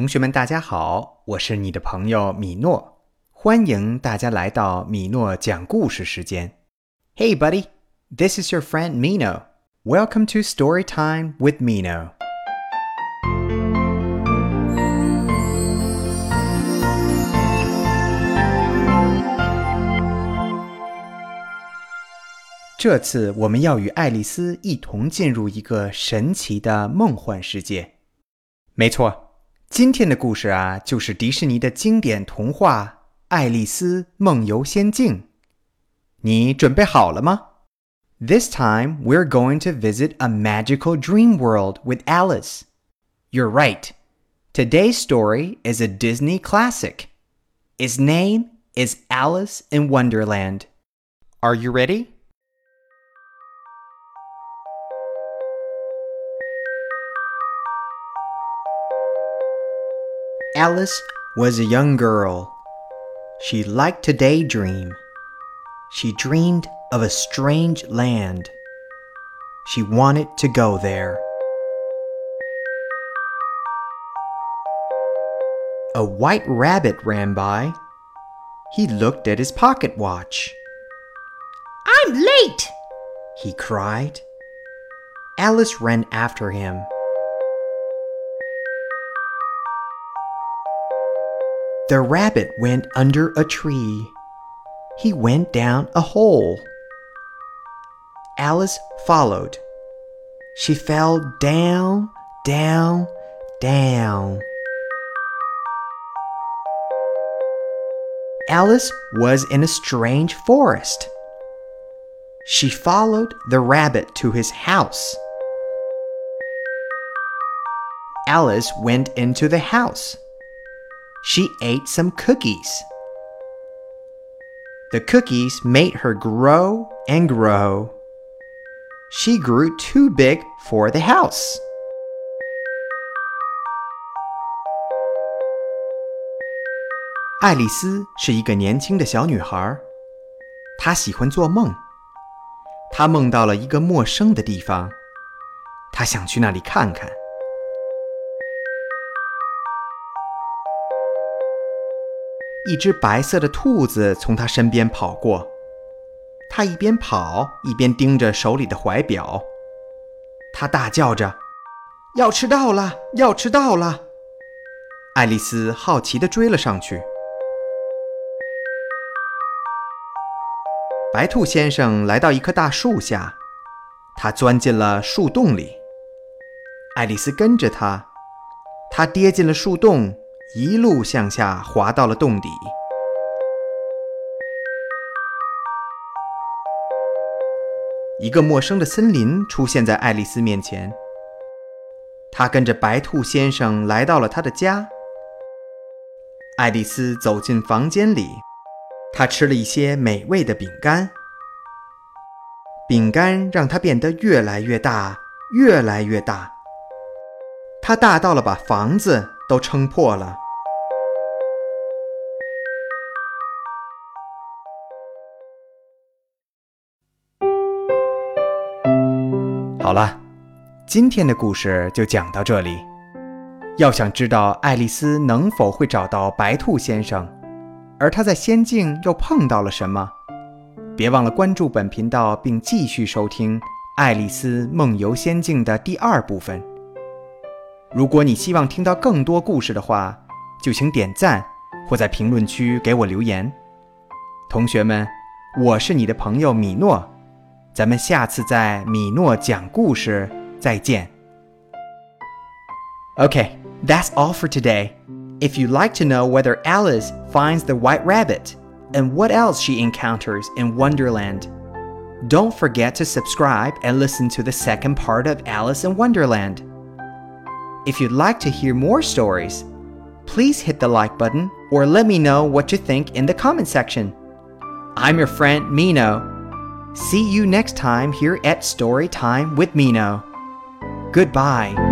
同学们，大家好，我是你的朋友米诺，欢迎大家来到米诺讲故事时间。Hey, buddy, this is your friend Mino. Welcome to Story Time with Mino. 这次我们要与爱丽丝一同进入一个神奇的梦幻世界。没错，今天的故事啊，就是迪士尼的经典童话《爱丽丝梦游仙境》。你准备好了吗？This time we're going to visit a magical dream world with Alice. You're right. Today's story is a Disney classic. Its name is Alice in Wonderland. Are you ready? Alice was a young girl. She liked to daydream. She dreamed of a strange land. She wanted to go there. A white rabbit ran by. He looked at his pocket watch. I'm late! he cried. Alice ran after him. The rabbit went under a tree. He went down a hole. Alice followed. She fell down, down, down. Alice was in a strange forest. She followed the rabbit to his house. Alice went into the house she ate some cookies. The cookies made her grow and grow. She grew too big for the house. 爱丽丝是一个年轻的小女孩，她喜欢做梦。她梦到了一个陌生的地方，她想去那里看看。 一只白色的兔子从他身边跑过，他一边跑一边盯着手里的怀表，他大叫着：“要迟到了，要迟到了！”爱丽丝好奇地追了上去。白兔先生来到一棵大树下，他钻进了树洞里。爱丽丝跟着他，他跌进了树洞。一路向下滑到了洞底。一个陌生的森林出现在爱丽丝面前。她跟着白兔先生来到了他的家。爱丽丝走进房间里，她吃了一些美味的饼干。饼干让她变得越来越大，越来越大。它大到了把房子都撑破了。好了，今天的故事就讲到这里。要想知道爱丽丝能否会找到白兔先生，而她在仙境又碰到了什么，别忘了关注本频道，并继续收听《爱丽丝梦游仙境》的第二部分。如果你希望听到更多故事的话，就请点赞或在评论区给我留言。同学们，我是你的朋友米诺。咱们下次在米诺讲故事再见。Okay, that's all for today. If you'd like to know whether Alice finds the white rabbit and what else she encounters in Wonderland, don't forget to subscribe and listen to the second part of Alice in Wonderland. If you'd like to hear more stories, please hit the like button or let me know what you think in the comment section. I'm your friend Meeno See you next time here at Story Time with Meeno. Goodbye.